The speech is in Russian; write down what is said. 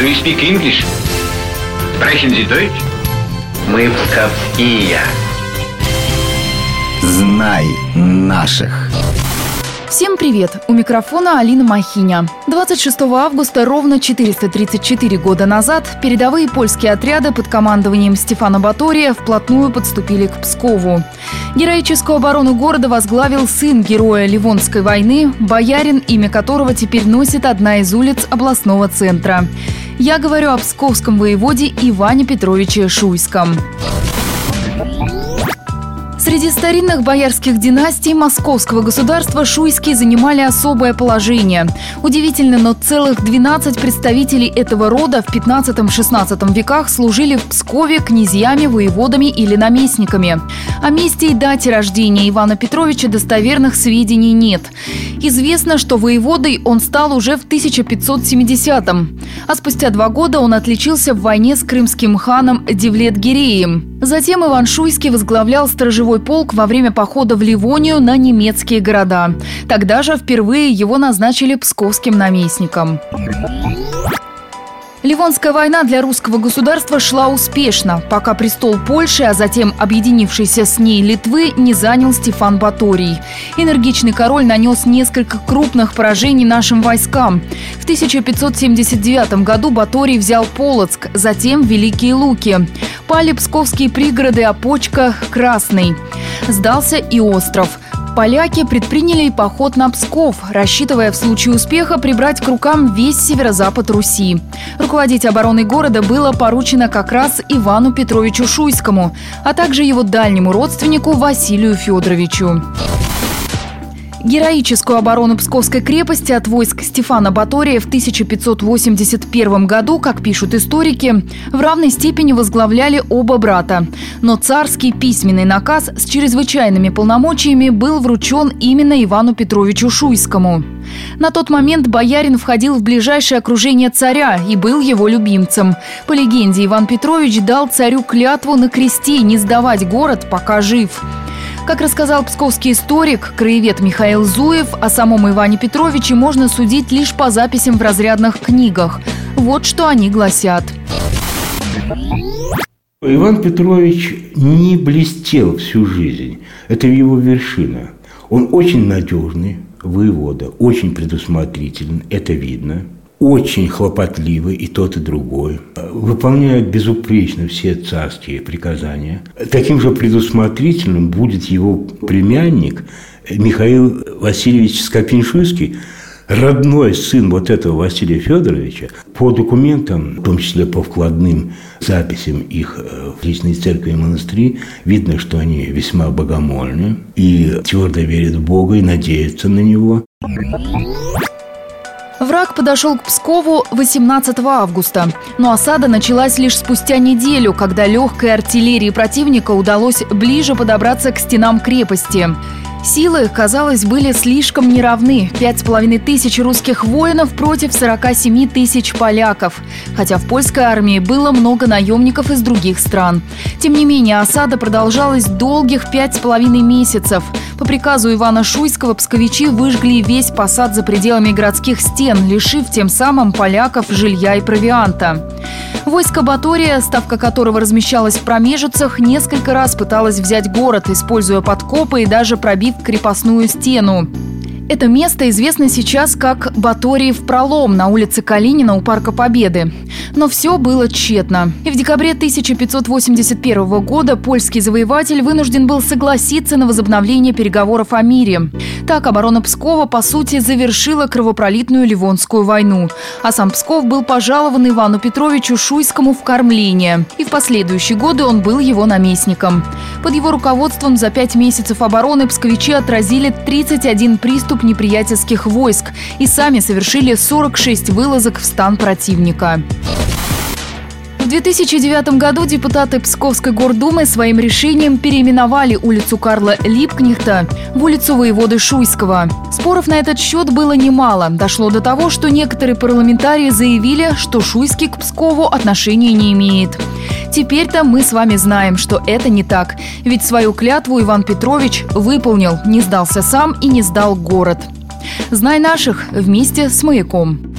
Do you speak English? Sprechen Sie Deutsch? Мы псковские. Знай наших. Всем привет! У микрофона Алина Махиня. 26 августа, ровно 434 года назад, передовые польские отряды под командованием Стефана Батория вплотную подступили к Пскову. Героическую оборону города возглавил сын героя Ливонской войны, боярин, имя которого теперь носит одна из улиц областного центра. Я говорю о псковском воеводе Иване Петровиче Шуйском. Среди старинных боярских династий московского государства шуйские занимали особое положение. Удивительно, но целых 12 представителей этого рода в 15-16 веках служили в Пскове князьями, воеводами или наместниками. О месте и дате рождения Ивана Петровича достоверных сведений нет. Известно, что воеводой он стал уже в 1570-м, а спустя два года он отличился в войне с крымским ханом Девлет-Гиреем. Затем Иван Шуйский возглавлял сторожевой полк во время похода в Ливонию на немецкие города. Тогда же впервые его назначили псковским наместником. Ливонская война для русского государства шла успешно, пока престол Польши, а затем объединившийся с ней Литвы, не занял Стефан Баторий. Энергичный король нанес несколько крупных поражений нашим войскам. В 1579 году Баторий взял Полоцк, затем Великие Луки. Пали псковские пригороды Опочка, Красный. Сдался и остров – Поляки предприняли поход на Псков, рассчитывая в случае успеха прибрать к рукам весь северо-запад Руси. Руководить обороной города было поручено как раз Ивану Петровичу Шуйскому, а также его дальнему родственнику Василию Федоровичу. Героическую оборону Псковской крепости от войск Стефана Батория в 1581 году, как пишут историки, в равной степени возглавляли оба брата. Но царский письменный наказ с чрезвычайными полномочиями был вручен именно Ивану Петровичу Шуйскому. На тот момент боярин входил в ближайшее окружение царя и был его любимцем. По легенде, Иван Петрович дал царю клятву на кресте не сдавать город, пока жив – как рассказал псковский историк, краевед Михаил Зуев, о самом Иване Петровиче можно судить лишь по записям в разрядных книгах. Вот что они гласят. Иван Петрович не блестел всю жизнь. Это его вершина. Он очень надежный воевода, очень предусмотрительный, это видно – очень хлопотливый и тот, и другой, выполняют безупречно все царские приказания. Таким же предусмотрительным будет его племянник Михаил Васильевич Скопиншуйский, родной сын вот этого Василия Федоровича, по документам, в том числе по вкладным записям их э, в личной церкви и монастыри, видно, что они весьма богомольны и твердо верят в Бога и надеются на Него. Враг подошел к Пскову 18 августа, но осада началась лишь спустя неделю, когда легкой артиллерии противника удалось ближе подобраться к стенам крепости. Силы, казалось, были слишком неравны. Пять с половиной тысяч русских воинов против 47 тысяч поляков. Хотя в польской армии было много наемников из других стран. Тем не менее, осада продолжалась долгих пять с половиной месяцев. По приказу Ивана Шуйского псковичи выжгли весь посад за пределами городских стен, лишив тем самым поляков жилья и провианта. Войско Батория, ставка которого размещалась в промежицах, несколько раз пыталось взять город, используя подкопы и даже пробив крепостную стену. Это место известно сейчас как Баториев пролом на улице Калинина у Парка Победы. Но все было тщетно. И в декабре 1581 года польский завоеватель вынужден был согласиться на возобновление переговоров о мире. Так оборона Пскова, по сути, завершила кровопролитную Ливонскую войну. А сам Псков был пожалован Ивану Петровичу Шуйскому в кормление. И в последующие годы он был его наместником. Под его руководством за пять месяцев обороны псковичи отразили 31 приступ групп неприятельских войск и сами совершили 46 вылазок в стан противника. В 2009 году депутаты Псковской гордумы своим решением переименовали улицу Карла Липкнихта в улицу воеводы Шуйского. Споров на этот счет было немало. Дошло до того, что некоторые парламентарии заявили, что Шуйский к Пскову отношения не имеет. Теперь-то мы с вами знаем, что это не так. Ведь свою клятву Иван Петрович выполнил, не сдался сам и не сдал город. Знай наших вместе с маяком.